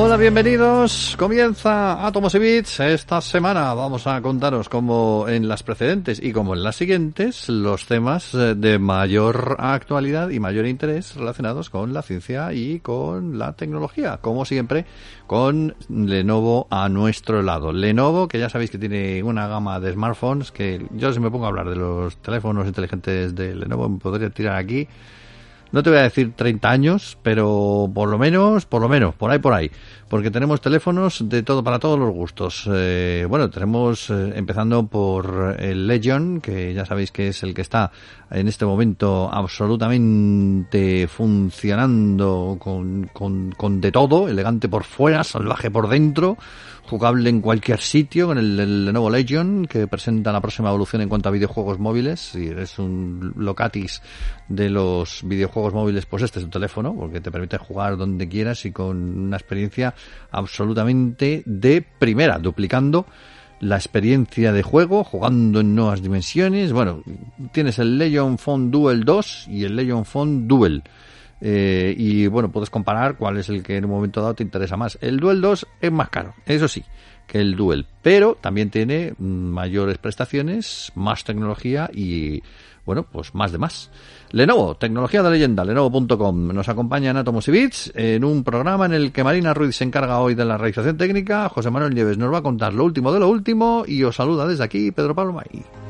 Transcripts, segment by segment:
Hola, bienvenidos. Comienza Atomos y Bits. Esta semana vamos a contaros como en las precedentes y como en las siguientes los temas eh, de mayor actualidad y mayor interés relacionados con la ciencia y con la tecnología. Como siempre, con Lenovo a nuestro lado. Lenovo, que ya sabéis que tiene una gama de smartphones que yo si me pongo a hablar de los teléfonos inteligentes de Lenovo me podría tirar aquí no te voy a decir 30 años, pero por lo menos, por lo menos, por ahí, por ahí. Porque tenemos teléfonos de todo, para todos los gustos. Eh, bueno, tenemos, eh, empezando por el Legion, que ya sabéis que es el que está en este momento absolutamente funcionando con, con, con de todo, elegante por fuera, salvaje por dentro jugable en cualquier sitio con el, Lenovo Legion que presenta la próxima evolución en cuanto a videojuegos móviles si eres un locatis de los videojuegos móviles pues este es tu teléfono porque te permite jugar donde quieras y con una experiencia absolutamente de primera duplicando la experiencia de juego, jugando en nuevas dimensiones. Bueno, tienes el Legion Phone Duel 2 y el Legion Phone Duel. Eh, y bueno, puedes comparar cuál es el que en un momento dado te interesa más. El Duel 2 es más caro, eso sí, que el Duel, pero también tiene mayores prestaciones, más tecnología y bueno, pues más de más. Lenovo, tecnología de leyenda, lenovo.com. Nos acompaña en Atomos y Bits en un programa en el que Marina Ruiz se encarga hoy de la realización técnica. José Manuel Nieves nos va a contar lo último de lo último y os saluda desde aquí Pedro Pablo May.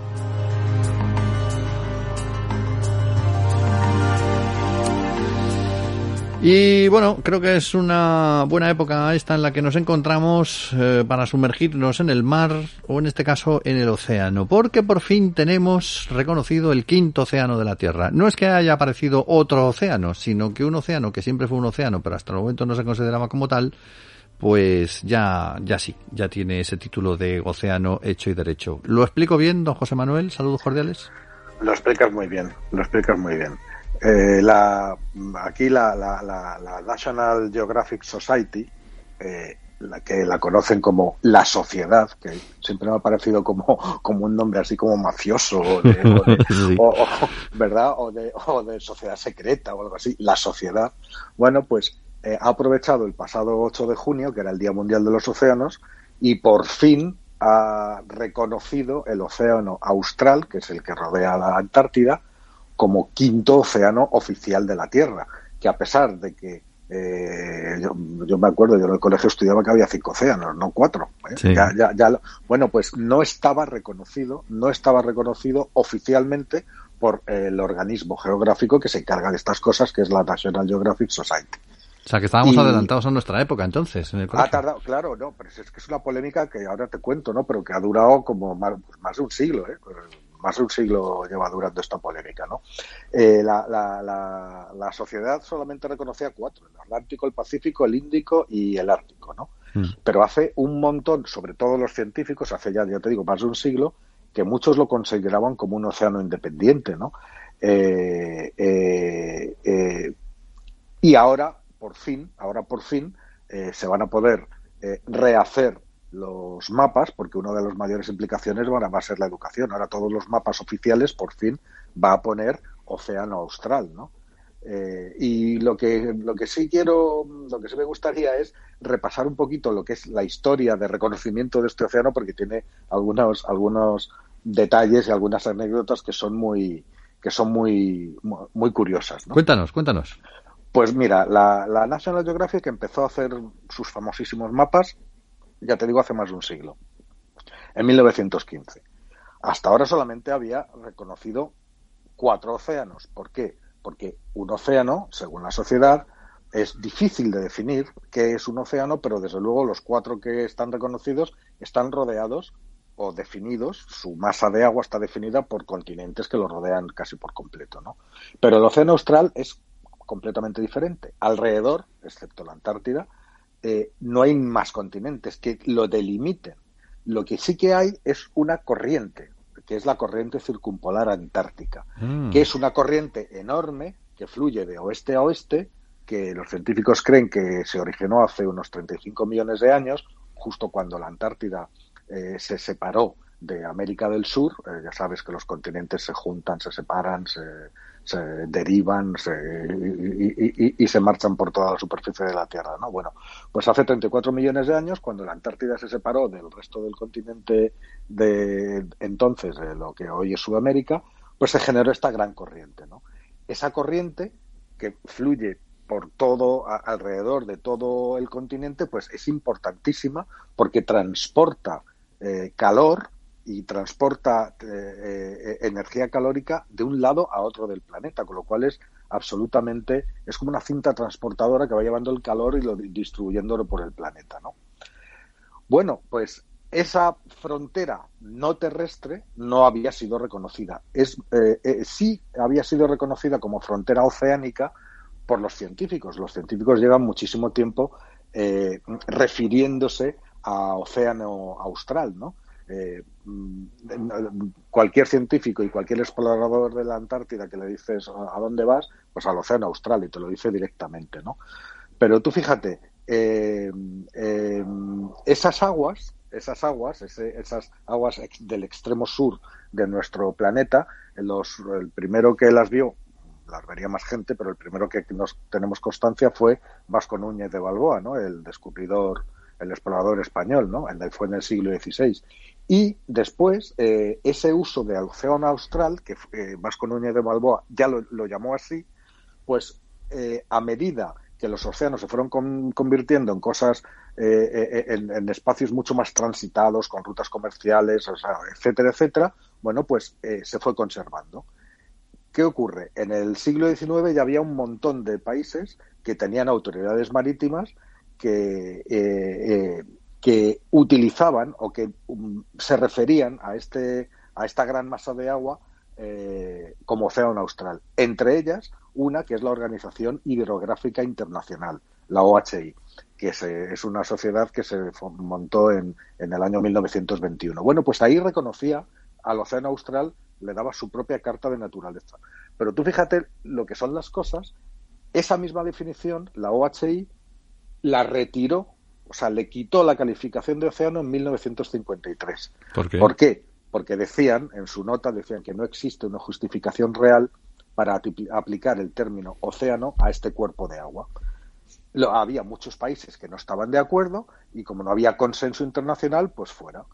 Y bueno, creo que es una buena época esta en la que nos encontramos eh, para sumergirnos en el mar o en este caso en el océano, porque por fin tenemos reconocido el quinto océano de la Tierra. No es que haya aparecido otro océano, sino que un océano que siempre fue un océano, pero hasta el momento no se consideraba como tal, pues ya, ya sí, ya tiene ese título de océano hecho y derecho. ¿Lo explico bien, don José Manuel? Saludos cordiales. Lo explicas muy bien, lo explicas muy bien. Eh, la, aquí la, la, la, National Geographic Society, eh, la que la conocen como la sociedad, que siempre me ha parecido como, como un nombre así como mafioso, o ¿verdad? O de, o de sociedad secreta o algo así, la sociedad. Bueno, pues eh, ha aprovechado el pasado 8 de junio, que era el Día Mundial de los Océanos, y por fin ha reconocido el océano austral, que es el que rodea la Antártida, como quinto océano oficial de la Tierra, que a pesar de que eh, yo, me acuerdo, yo en el colegio estudiaba que había cinco océanos, no cuatro. ¿eh? bueno, pues no estaba reconocido, no estaba reconocido oficialmente por el organismo geográfico que se encarga de estas cosas, que es la National Geographic Society. O sea, que estábamos adelantados a nuestra época entonces. En el ha tardado, claro, no, pero es que es una polémica que ahora te cuento, ¿no? Pero que ha durado como más, pues más de un siglo, ¿eh? Más de un siglo lleva durando esta polémica. ¿no? Eh, la, la, la, sociedad solamente reconocía cuatro, el Atlántico, el Pacífico, el Índico y el Ártico. ¿no? Mm. Pero hace un montón, sobre todo los científicos, hace ya, ya te digo, más de un siglo, que muchos lo consideraban como un océano independiente. ¿no? Eh, eh, y ahora, por fin, ahora por fin, se van a poder rehacer los mapas, porque una de las mayores implicaciones va a ser la educación. Ahora todos los mapas oficiales, por fin, va a poner océano austral, ¿no? Eh, y lo que, lo que sí quiero, lo que sí me gustaría es repasar un poquito lo que es la historia de reconocimiento de este océano, porque tiene algunos, algunos detalles y algunas anécdotas que son muy, que son muy, muy curiosas. Cuéntanos, cuéntanos. Pues mira, la, la National Geographic empezó a hacer sus famosísimos mapas ya te digo, hace más de un siglo, en 1915. Hasta ahora solamente había reconocido cuatro océanos. ¿Por qué? Porque un océano, según la sociedad, es difícil de definir qué es un océano, pero desde luego los cuatro que están reconocidos están rodeados o definidos, su masa de agua está definida por continentes que lo rodean casi por completo, ¿no? Pero el océano austral es completamente diferente. Alrededor, excepto la Antártida, eh, no hay más continentes que lo delimiten. Lo que sí que hay es una corriente, que es la corriente circumpolar antártica, mm. que es una corriente enorme que fluye de oeste a oeste, que los científicos creen que se originó hace unos 35 millones de años, justo cuando la Antártida eh, se separó de América del Sur. Eh, ya sabes que los continentes se juntan, se separan, se, se derivan y, se marchan por toda la superficie de la Tierra. ¿no? Bueno, pues hace 34 millones de años, cuando la Antártida se separó del resto del continente de entonces, de lo que hoy es Sudamérica, pues se generó esta gran corriente. ¿no? Esa corriente que fluye por todo alrededor de todo el continente, pues es importantísima porque transporta eh, calor y transporta eh, eh, energía calórica de un lado a otro del planeta, con lo cual es absolutamente, es como una cinta transportadora que va llevando el calor y lo distribuyéndolo por el planeta, ¿no? Bueno, pues esa frontera no terrestre no había sido reconocida. Es, eh, sí había sido reconocida como frontera oceánica por los científicos. Los científicos llevan muchísimo tiempo refiriéndose a océano austral, ¿no? Eh, mm, cualquier científico y cualquier explorador de la Antártida que le dices a dónde vas, pues al océano austral y te lo dice directamente, ¿no? Pero tú fíjate, eh, eh, esas aguas, esas aguas, esas aguas del extremo sur de nuestro planeta, los, el primero que las vio, las vería más gente, pero el primero que nos tenemos constancia fue Vasco Núñez de Balboa, ¿no? El descubridor, el explorador español, ¿no? El fue en el siglo XVI. Y después, eh, ese uso del océano austral, que eh, Vasco Núñez de Balboa ya lo, llamó así, pues eh, a medida que los océanos se fueron convirtiendo en cosas, en, espacios mucho más transitados, con rutas comerciales, etcétera, etcétera, bueno, pues se fue conservando. ¿Qué ocurre? En el siglo XIX ya había un montón de países que tenían autoridades marítimas que que utilizaban o que um, se referían a este a esta gran masa de agua eh, como océano austral. Entre ellas, una que es la Organización Hidrográfica Internacional, la OHI, que es una sociedad que se montó en, en el año 1921. Bueno, pues ahí reconocía al océano austral, le daba su propia carta de naturaleza. Pero tú fíjate lo que son las cosas, esa misma definición, la OHI, la retiró o sea, le quitó la calificación de océano en 1953. ¿Por qué? ¿Por qué? Porque decían, en su nota, decían que no existe una justificación real para aplicar el término océano a este cuerpo de agua. Lo, había muchos países que no estaban de acuerdo y como no había consenso internacional, pues fuera.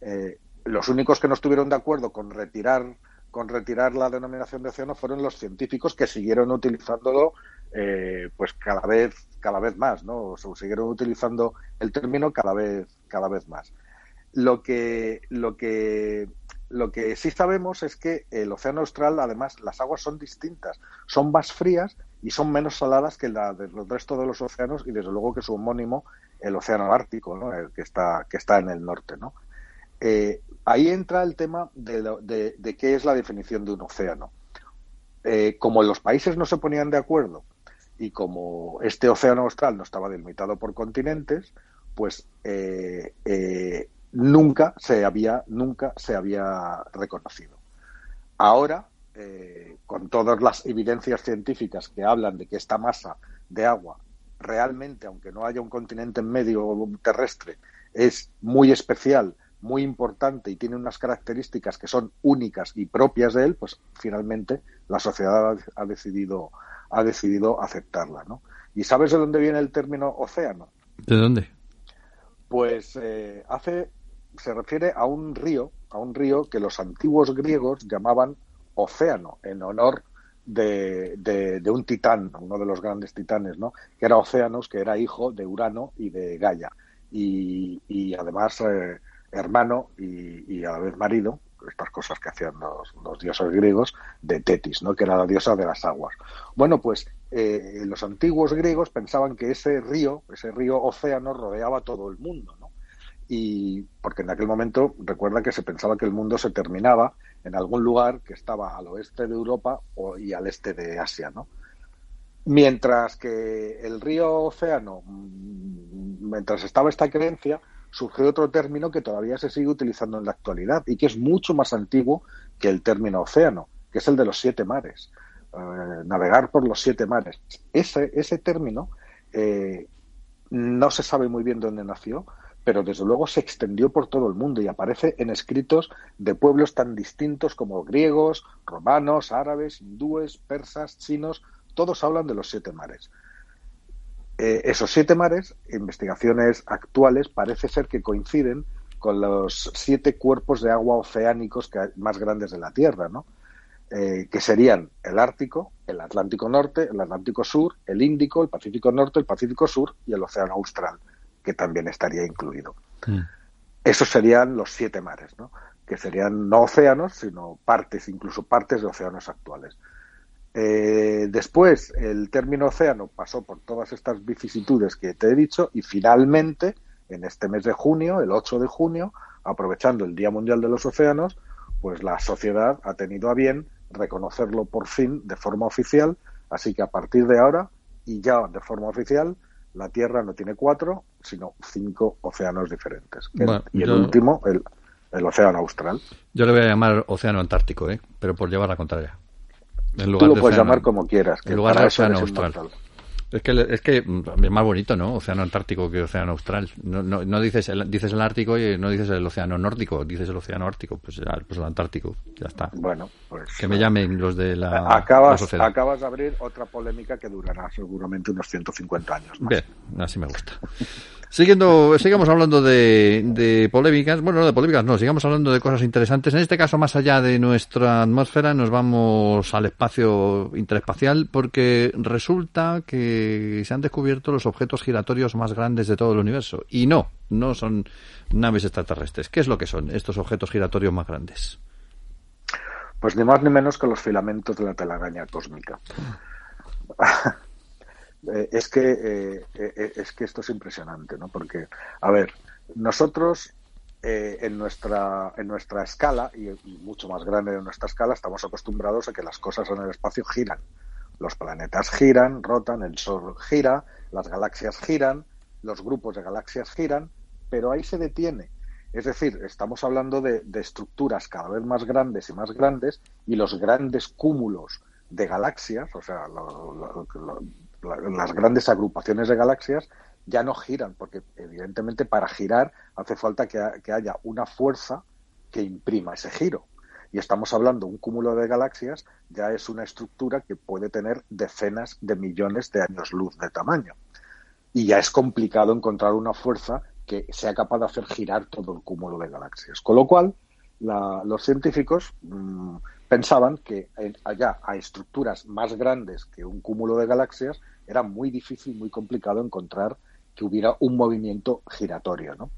Eh, los únicos que no estuvieron de acuerdo con retirar con retirar la denominación de océano fueron los científicos que siguieron utilizándolo eh, pues cada vez cada vez más no o siguieron utilizando el término cada vez cada vez más lo que lo que lo que sí sabemos es que el océano austral además las aguas son distintas son más frías y son menos saladas que la del resto de los océanos y desde luego que su homónimo el océano ártico ¿no? el que está que está en el norte no eh, ahí entra el tema de, qué es la definición de un océano. Eh, como los países no se ponían de acuerdo y como este océano austral no estaba delimitado por continentes, pues eh, eh, nunca se había nunca se había reconocido. Ahora, con todas las evidencias científicas que hablan de que esta masa de agua realmente, aunque no haya un continente en medio terrestre, es muy especial muy importante y tiene unas características que son únicas y propias de él, pues finalmente la sociedad ha decidido, ha decidido aceptarla. ¿no? ¿Y sabes de dónde viene el término océano? ¿De dónde? Pues eh, hace, se refiere a un río, a un río que los antiguos griegos llamaban océano, en honor de, de, un titán, uno de los grandes titanes, ¿no? que era Océanos, que era hijo de Urano y de Gaia. Y, y además eh, hermano y, a la vez marido, estas cosas que hacían los, dioses griegos, de Tetis, ¿no? que era la diosa de las aguas. Bueno, pues eh, los antiguos griegos pensaban que ese río, ese río océano, rodeaba todo el mundo. ¿no? Y porque en aquel momento, recuerda que se pensaba que el mundo se terminaba en algún lugar que estaba al oeste de Europa y al este de Asia. ¿no? Mientras que el río océano, mm, mientras estaba esta creencia, surgió otro término que todavía se sigue utilizando en la actualidad y que es mucho más antiguo que el término océano, que es el de los siete mares. Eh, navegar por los siete mares. Ese, ese término eh, no se sabe muy bien dónde nació, pero desde luego se extendió por todo el mundo y aparece en escritos de pueblos tan distintos como griegos, romanos, árabes, hindúes, persas, chinos, todos hablan de los siete mares. Eh, esos siete mares, investigaciones actuales, parece ser que coinciden con los siete cuerpos de agua oceánicos que más grandes de la Tierra, ¿no? Eh, que serían el Ártico, el Atlántico Norte, el Atlántico Sur, el Índico, el Pacífico Norte, el Pacífico Sur y el Océano Austral, que también estaría incluido. Mm. Esos serían los siete mares, ¿no? que serían no océanos, sino partes, incluso partes de océanos actuales. Eh, después, el término océano pasó por todas estas vicisitudes que te he dicho y finalmente, en este mes de junio, el 8 de junio, aprovechando el Día Mundial de los Océanos, pues la sociedad ha tenido a bien reconocerlo por fin de forma oficial, así que a partir de ahora y ya de forma oficial, la Tierra no tiene cuatro, sino cinco océanos diferentes. y el último, el, el, océano austral. Yo le voy a llamar océano antártico, ¿eh? pero por llevar la contraria. Tú lo puedes llamar como quieras. en lugar de océano austral. Es que, es que es más bonito, ¿no? Océano Antártico que Océano Austral. No, no, no dices, el, dices el Ártico y no dices el Océano Nórdico, dices el Océano Ártico, pues, pues el Antártico, ya está. Bueno, pues. Que me llamen los de la. Acabas, acabas de abrir otra polémica que durará seguramente unos 150 años. Más. Bien, así me gusta. Siguiendo, sigamos hablando de, de, polémicas, bueno, no de polémicas, no, sigamos hablando de cosas interesantes. En este caso, más allá de nuestra atmósfera, nos vamos al espacio interespacial porque resulta que se han descubierto los objetos giratorios más grandes de todo el universo. Y no, no son naves extraterrestres. ¿Qué es lo que son estos objetos giratorios más grandes? Pues ni más ni menos que los filamentos de la telaraña cósmica. Eh, es que eh, eh, es que esto es impresionante, ¿no? Porque, a ver, nosotros en nuestra en nuestra escala y, mucho más grande de nuestra escala estamos acostumbrados a que las cosas en el espacio giran. Los planetas giran, rotan, el Sol gira, las galaxias giran, los grupos de galaxias giran, pero ahí se detiene. Es decir, estamos hablando de, estructuras cada vez más grandes y más grandes y los grandes cúmulos de galaxias, o sea, las grandes agrupaciones de galaxias ya no giran, porque evidentemente para girar hace falta que, haya una fuerza que imprima ese giro. Y estamos hablando, un cúmulo de galaxias ya es una estructura que puede tener decenas de millones de años luz de tamaño. Y ya es complicado encontrar una fuerza que sea capaz de hacer girar todo el cúmulo de galaxias. Con lo cual, los científicos mm, pensaban que allá a estructuras más grandes que un cúmulo de galaxias era muy difícil, muy complicado encontrar que hubiera un movimiento giratorio, ¿no?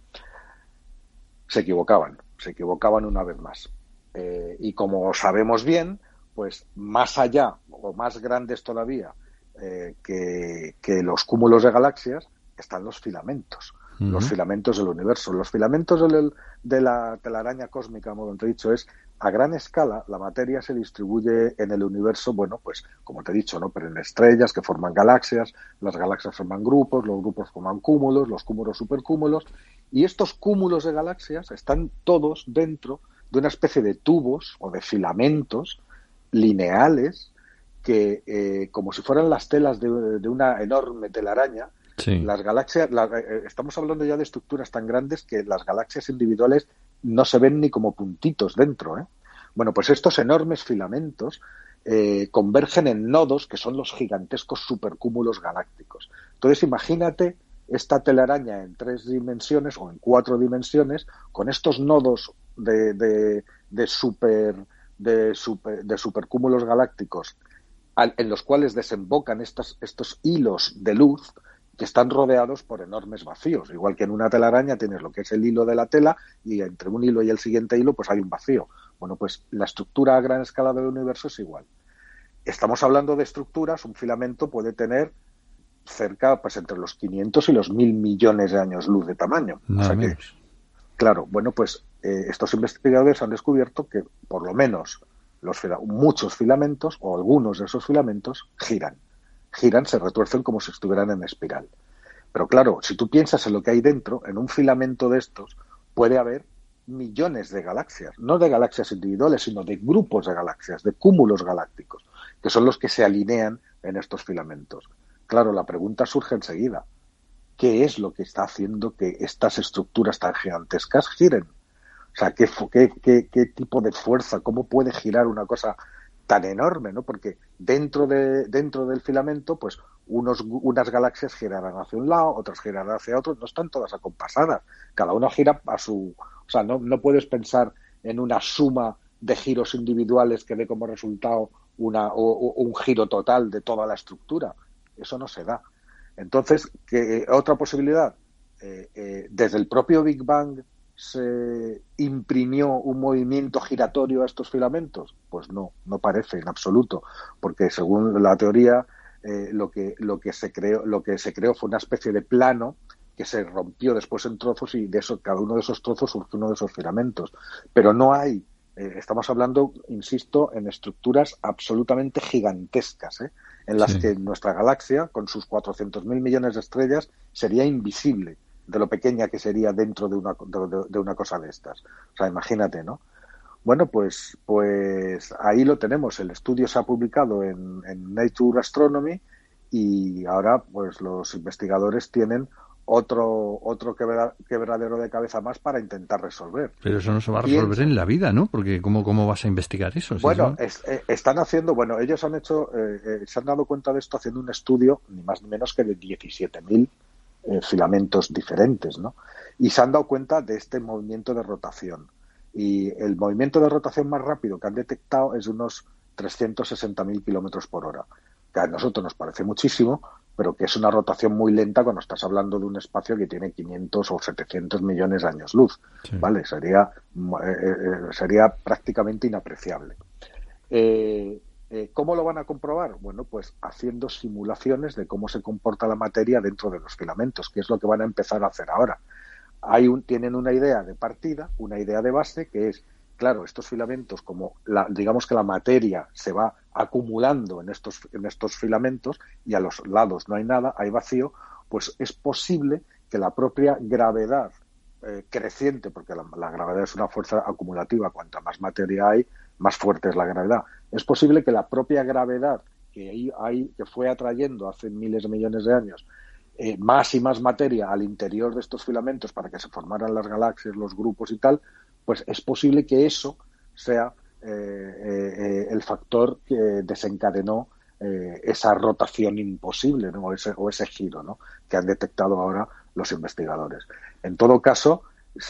Se equivocaban, se equivocaban una vez más. Eh, y como sabemos bien, pues más allá o más grandes todavía eh, que, los cúmulos de galaxias están los filamentos, los filamentos del universo. Los filamentos de la telaraña cósmica, como te he dicho, es a gran escala la materia se distribuye en el universo, bueno, pues como te he dicho, ¿no? Pero en estrellas que forman galaxias, las galaxias forman grupos, los grupos forman cúmulos, los cúmulos supercúmulos, y estos cúmulos de galaxias están todos dentro de una especie de tubos o de filamentos lineales que, eh, como si fueran las telas de, una enorme telaraña, las galaxias, eh, estamos hablando ya de estructuras tan grandes que las galaxias individuales no se ven ni como puntitos dentro. ¿eh? Bueno, pues estos enormes filamentos eh, convergen en nodos que son los gigantescos supercúmulos galácticos. Entonces, imagínate esta telaraña en tres dimensiones o en cuatro dimensiones con estos nodos de, de, de super de, super, de supercúmulos galácticos en los cuales desembocan estos, estos hilos de luz que están rodeados por enormes vacíos. Igual que en una telaraña tienes lo que es el hilo de la tela y entre un hilo y el siguiente hilo pues hay un vacío. Bueno, pues la estructura a gran escala del universo es igual. Estamos hablando de estructuras, un filamento puede tener cerca, pues entre los 500 y los 1000 millones de años luz de tamaño. Claro, bueno, pues eh, estos investigadores han descubierto que por lo menos los, muchos filamentos o algunos de esos filamentos giran giran, se retuercen como si estuvieran en espiral. Pero claro, si tú piensas en lo que hay dentro, en un filamento de estos puede haber millones de galaxias, no de galaxias individuales, sino de grupos de galaxias, de cúmulos galácticos, que son los que se alinean en estos filamentos. Claro, la pregunta surge enseguida. Qué es lo que está haciendo que estas estructuras tan gigantescas giren. O sea, ¿qué, tipo de fuerza, cómo puede girar una cosa tan enorme, ¿no? Porque dentro, de, dentro del filamento, pues unos, unas galaxias girarán hacia un lado, otras girarán hacia otro, no están todas acompasadas. Cada una gira a su... O sea, no, no puedes pensar en una suma de giros individuales que dé como resultado una, o, un giro total de toda la estructura. Eso no se da. Entonces, ¿qué, otra posibilidad, eh, eh, desde el propio Big Bang se imprimió un movimiento giratorio a estos filamentos? Pues no, no parece en absoluto, porque según la teoría eh, lo que lo que se creó lo que se creó fue una especie de plano que se rompió después en trozos y de eso cada uno de esos trozos surgió uno de esos filamentos, pero no hay eh, estamos hablando, insisto, en estructuras absolutamente gigantescas, ¿eh? en las que nuestra galaxia, con sus 400.000 millones de estrellas, sería invisible de lo pequeña que sería dentro de una, de, una cosa de estas. O sea, imagínate, ¿no? Bueno, pues, pues ahí lo tenemos. El estudio se ha publicado en, en Nature Astronomy y ahora pues los investigadores tienen otro otro quebradero de cabeza más para intentar resolver. Pero eso no se va a resolver en la vida, ¿no? Porque ¿cómo, cómo vas a investigar eso? bueno, eh, están haciendo, bueno, ellos han hecho, eh, eh, se han dado cuenta de esto haciendo un estudio, ni más ni menos que de 17.000 filamentos diferentes, ¿no? Y se han dado cuenta de este movimiento de rotación. Y el movimiento de rotación más rápido que han detectado es unos 360.000 kilómetros por hora, que a nosotros nos parece muchísimo, pero que es una rotación muy lenta cuando estás hablando de un espacio que tiene 500 o 700 millones de años luz, ¿vale? Sería, eh, eh, sería prácticamente inapreciable. Eh, ¿Cómo lo van a comprobar? Bueno, pues haciendo simulaciones de cómo se comporta la materia dentro de los filamentos, que es lo que van a empezar a hacer ahora. Hay un, tienen una idea de partida, una idea de base, que es claro, estos filamentos, como la, digamos que la materia se va acumulando en estos, en estos filamentos y a los lados no hay nada, hay vacío, pues es posible que la propia gravedad eh, creciente, porque la, gravedad es una fuerza acumulativa, cuanta más materia hay, más fuerte es la gravedad. Es posible que la propia gravedad que, que fue atrayendo hace miles de millones de años eh, más y más materia al interior de estos filamentos para que se formaran las galaxias, los grupos y tal, pues es posible que eso sea eh, eh, el factor que desencadenó eh, esa rotación imposible o, ese, o ese giro que han detectado ahora los investigadores. En todo caso,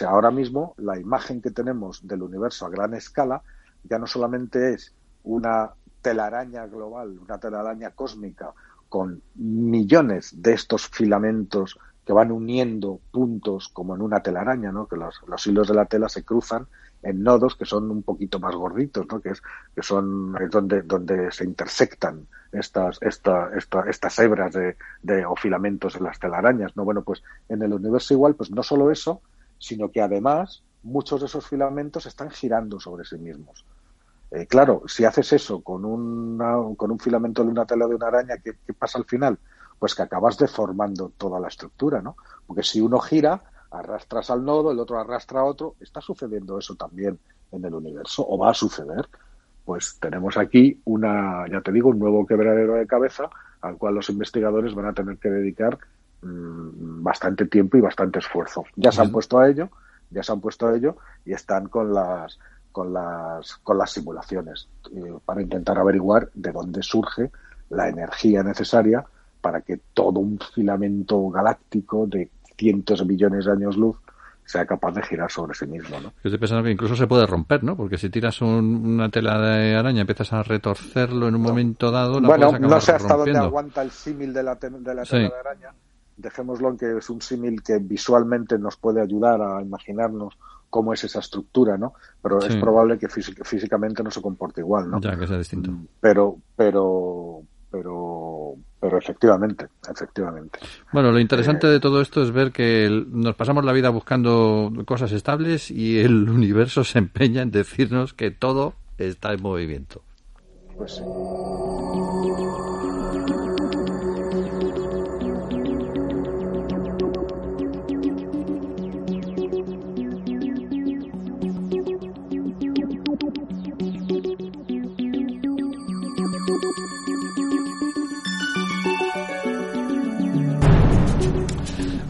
ahora mismo la imagen que tenemos del universo a gran escala ya no solamente es una telaraña global, una telaraña cósmica con millones de estos filamentos que van uniendo puntos como en una telaraña, ¿no? que los, hilos de la tela se cruzan en nodos que son un poquito más gorditos, ¿no? que es que son es donde donde se intersectan estas esta, estas hebras de, de, o filamentos en las telarañas, no bueno pues en el universo igual pues no solo eso, sino que además muchos de esos filamentos están girando sobre sí mismos. Eh, claro, si haces eso con, una, con un filamento de una tela de una araña, ¿qué, ¿qué pasa al final? Pues que acabas deformando toda la estructura, ¿no? Porque si uno gira, arrastras al nodo, el otro arrastra a otro, está sucediendo eso también en el universo, o va a suceder. Pues tenemos aquí una, ya te digo, un nuevo quebradero de cabeza al cual los investigadores van a tener que dedicar mm, bastante tiempo y bastante esfuerzo. Ya se han puesto a ello, ya se han puesto a ello y están con las con las con las simulaciones eh, para intentar averiguar de dónde surge la energía necesaria para que todo un filamento galáctico de cientos de millones de años luz sea capaz de girar sobre sí mismo, ¿no? Estoy pensando que incluso se puede romper, ¿no? Porque si tiras una tela de araña y empiezas a retorcerlo en un momento dado, la bueno, no sé hasta dónde aguanta el símil de la, de la tela de araña. Dejémoslo en que es un símil que visualmente nos puede ayudar a imaginarnos cómo es esa estructura, ¿no? Pero es probable que físicamente no se comporte igual, ¿no? Ya, que sea distinto. Pero, pero, pero pero efectivamente, efectivamente. Bueno, lo interesante eh, de todo esto es ver que nos pasamos la vida buscando cosas estables y el universo se empeña en decirnos que todo está en movimiento. Pues sí.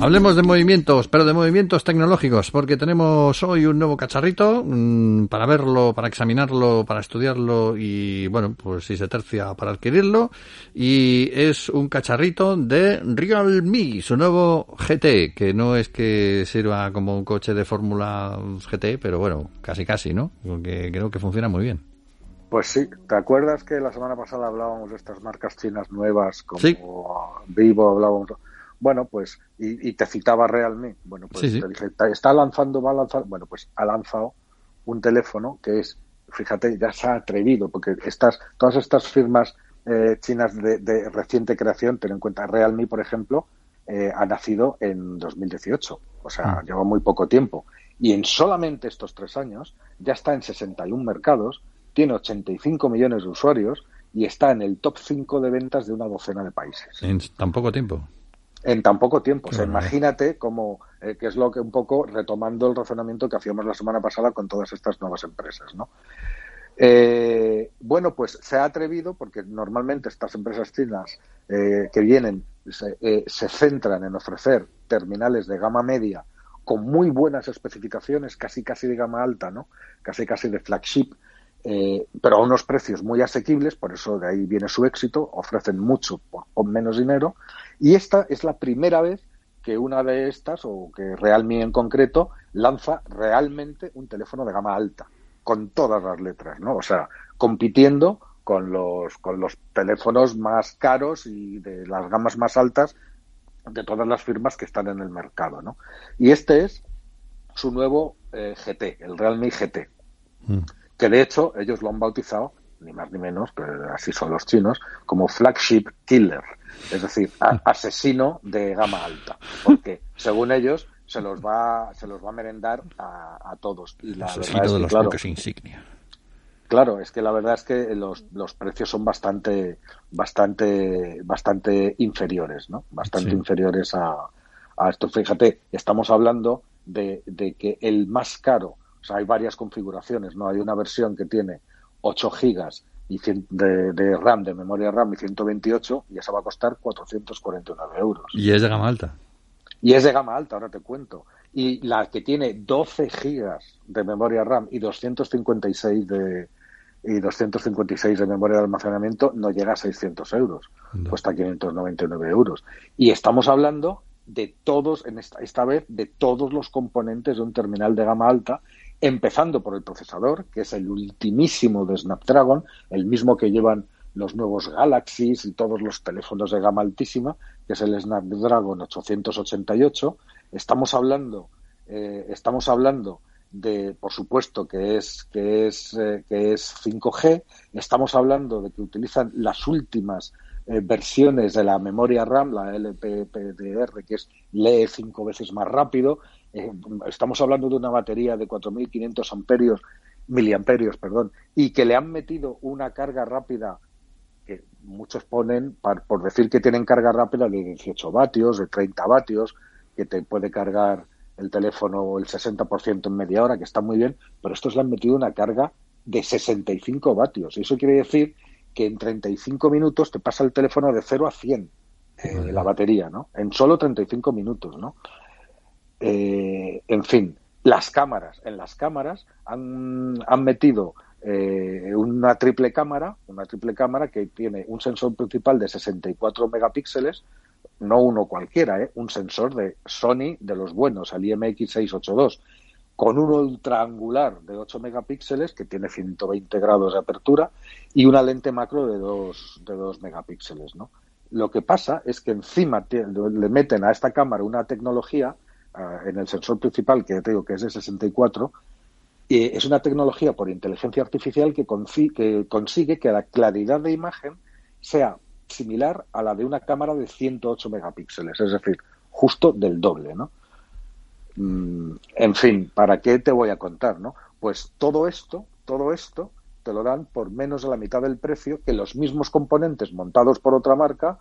Hablemos de movimientos, pero de movimientos tecnológicos, porque tenemos hoy un nuevo cacharrito mmm, para verlo, para examinarlo, para estudiarlo y, bueno, pues si se tercia para adquirirlo. Y es un cacharrito de Realme, su nuevo GT, que no es que sirva como un coche de Fórmula GT, pero bueno, casi casi, ¿no? Porque creo que funciona muy bien. Pues sí, ¿te acuerdas que la semana pasada hablábamos de estas marcas chinas nuevas como ¿Sí? Vivo, hablábamos bueno, pues, y, y, te citaba Realme. Bueno, pues sí, sí. te dije, está lanzando, va a lanzar. Bueno, pues ha lanzado un teléfono que es, fíjate, ya se ha atrevido, porque estas, todas estas firmas eh, chinas de, de, reciente creación, ten en cuenta, Realme, por ejemplo, eh, ha nacido en 2018, o sea, mm. lleva muy poco tiempo. Y en solamente estos tres años ya está en 61 mercados, tiene 85 millones de usuarios y está en el top 5 de ventas de una docena de países. En tan poco tiempo en tan poco tiempo. O sea, imagínate cómo, eh, que es lo que un poco retomando el razonamiento que hacíamos la semana pasada con todas estas nuevas empresas, ¿no? Eh, bueno, pues se ha atrevido, porque normalmente estas empresas chinas eh, que vienen se, eh, se, centran en ofrecer terminales de gama media con muy buenas especificaciones, casi casi de gama alta, ¿no? Casi casi de flagship, eh, pero a unos precios muy asequibles, por eso de ahí viene su éxito, ofrecen mucho por, con menos dinero, y esta es la primera vez que una de estas, o que Realme en concreto, lanza realmente un teléfono de gama alta, con todas las letras, ¿no? O sea, compitiendo con los, con los teléfonos más caros y de las gamas más altas de todas las firmas que están en el mercado, ¿no? Y este es su nuevo eh, GT, el Realme GT. Mm que de hecho ellos lo han bautizado, ni más ni menos, pero así son los chinos, como flagship killer, es decir, a, asesino de gama alta, porque según ellos se los va, se los va a merendar a, a todos. Y la asesino verdad es de los claro, insignia. Claro, es que la verdad es que los, los precios son bastante, bastante, bastante inferiores, ¿no? Bastante sí. inferiores a, a esto. Fíjate, estamos hablando de, de que el más caro o sea, hay varias configuraciones, ¿no? Hay una versión que tiene 8 gigas y de, de, RAM, de memoria RAM y 128, y esa va a costar 449 euros. Y es de gama alta. Y es de gama alta, ahora te cuento. Y la que tiene 12 gigas de memoria RAM y 256 de, y 256 de memoria de almacenamiento no llega a 600 euros, no. cuesta 599 euros. Y estamos hablando de todos, en esta, esta vez, de todos los componentes de un terminal de gama alta empezando por el procesador, que es el ultimísimo de Snapdragon, el mismo que llevan los nuevos Galaxies y todos los teléfonos de gama altísima, que es el Snapdragon 888. Estamos hablando, eh, estamos hablando de, por supuesto, que es que es eh, que es 5G. Estamos hablando de que utilizan las últimas eh, versiones de la memoria RAM, la LPPDR, que es lee cinco veces más rápido. Eh, estamos hablando de una batería de 4.500 amperios, miliamperios, perdón, y que le han metido una carga rápida que muchos ponen par, por decir que tienen carga rápida de 18 vatios, de 30 vatios, que te puede cargar el teléfono el 60% en media hora, que está muy bien, pero estos le han metido una carga de 65 vatios. Y eso quiere decir que en 35 minutos te pasa el teléfono de 0 a 100 eh, la batería, ¿no? En solo 35 minutos, ¿no? Eh, en fin, las cámaras. En las cámaras han, han metido eh, una triple cámara, una triple cámara que tiene un sensor principal de 64 megapíxeles, no uno cualquiera, ¿eh? un sensor de Sony de los buenos, el IMX682, con un ultraangular de 8 megapíxeles que tiene 120 grados de apertura y una lente macro de 2, de 2 megapíxeles. ¿no? Lo que pasa es que encima le meten a esta cámara una tecnología en el sensor principal, que te digo que es de 64, y es una tecnología por inteligencia artificial que, consigue que la claridad de imagen sea similar a la de una cámara de 108 megapíxeles, es decir, justo del doble, ¿no? Mm, en fin, ¿para qué te voy a contar, no? Pues todo esto, todo esto te lo dan por menos de la mitad del precio que los mismos componentes montados por otra marca,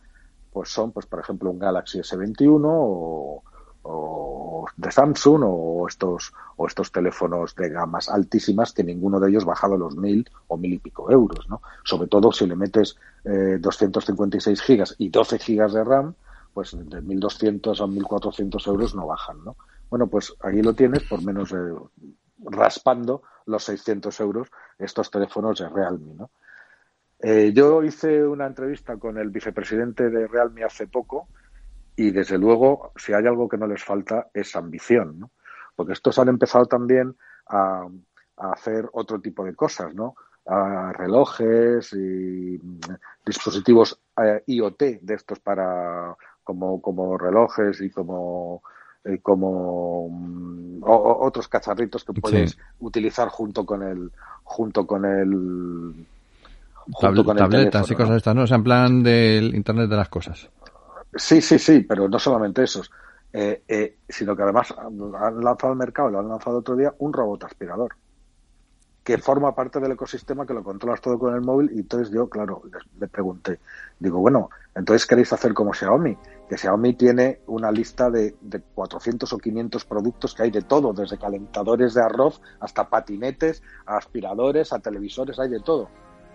pues son, pues por ejemplo, un Galaxy S21 o, o de Samsung o estos o estos teléfonos de gamas altísimas que ninguno de ellos bajado los mil o mil y pico euros, ¿no? Sobre todo si le metes eh, 256 gigas y 12 gigas de RAM, pues de 1.200 a 1.400 euros no bajan, ¿no? Bueno, pues aquí lo tienes por menos raspando los 600 euros estos teléfonos de Realme, ¿no? Eh, yo hice una entrevista con el vicepresidente de Realme hace poco y desde luego si hay algo que no les falta es ambición, ¿no? Porque estos han empezado también a, hacer otro tipo de cosas, ¿no? A relojes y dispositivos eh, IoT de estos para como, como relojes y como como mm, otros cacharritos que puedes utilizar junto con el junto con el junto con tabletas y cosas estas, ¿no? O sea, en plan del Internet de las cosas. Sí, sí, sí, pero no solamente esos, eh, eh, sino que además han lanzado al mercado, lo han lanzado otro día, un robot aspirador que forma parte del ecosistema que lo controlas todo con el móvil y entonces yo, claro, le, pregunté, digo, bueno, entonces queréis hacer como Xiaomi, que Xiaomi tiene una lista de, de 400 o 500 productos que hay de todo, desde calentadores de arroz hasta patinetes, a aspiradores, a televisores, hay de todo.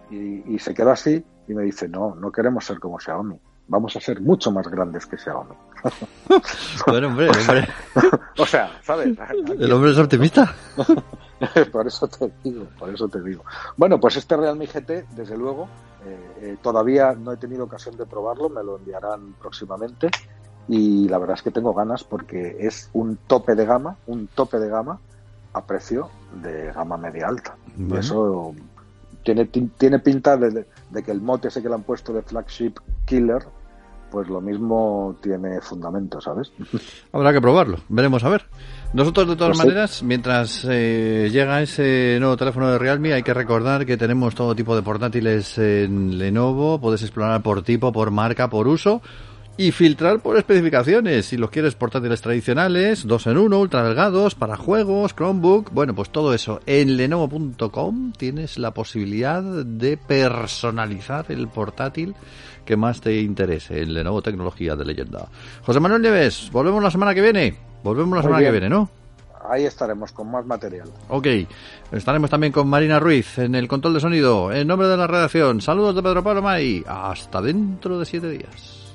Y, y se queda así y me dice, no, no queremos ser como Xiaomi vamos a ser mucho más grandes que Xiaomi. bueno, hombre, hombre. o sea, ¿sabes? El hombre es optimista. por eso te digo, por eso te digo. Bueno, pues este Realme GT, desde luego, eh, eh, todavía no he tenido ocasión de probarlo, me lo enviarán próximamente y la verdad es que tengo ganas porque es un tope de gama, un tope de gama a precio de gama media alta. Y eso tiene, tiene pinta de, de, que el mote ese que le han puesto de flagship killer pues lo mismo tiene fundamento, ¿sabes? Habrá que probarlo, veremos a ver. Nosotros, de todas pues maneras, mientras eh, llega ese nuevo teléfono de Realme, hay que recordar que tenemos todo tipo de portátiles en Lenovo. Puedes explorar por tipo, por marca, por uso y filtrar por especificaciones. Si los quieres portátiles tradicionales, dos en uno, ultra delgados, para juegos, Chromebook, bueno, pues todo eso. En lenovo.com tienes la posibilidad de personalizar el portátil que más te interese en Lenovo Tecnología de Leyenda. José Manuel Nieves, volvemos la semana que viene. Volvemos la semana que viene, ¿no? Ahí estaremos con más material. Ok, estaremos también con Marina Ruiz en el control de sonido. En nombre de la redacción, saludos de Pedro Pablo May. Hasta dentro de siete días.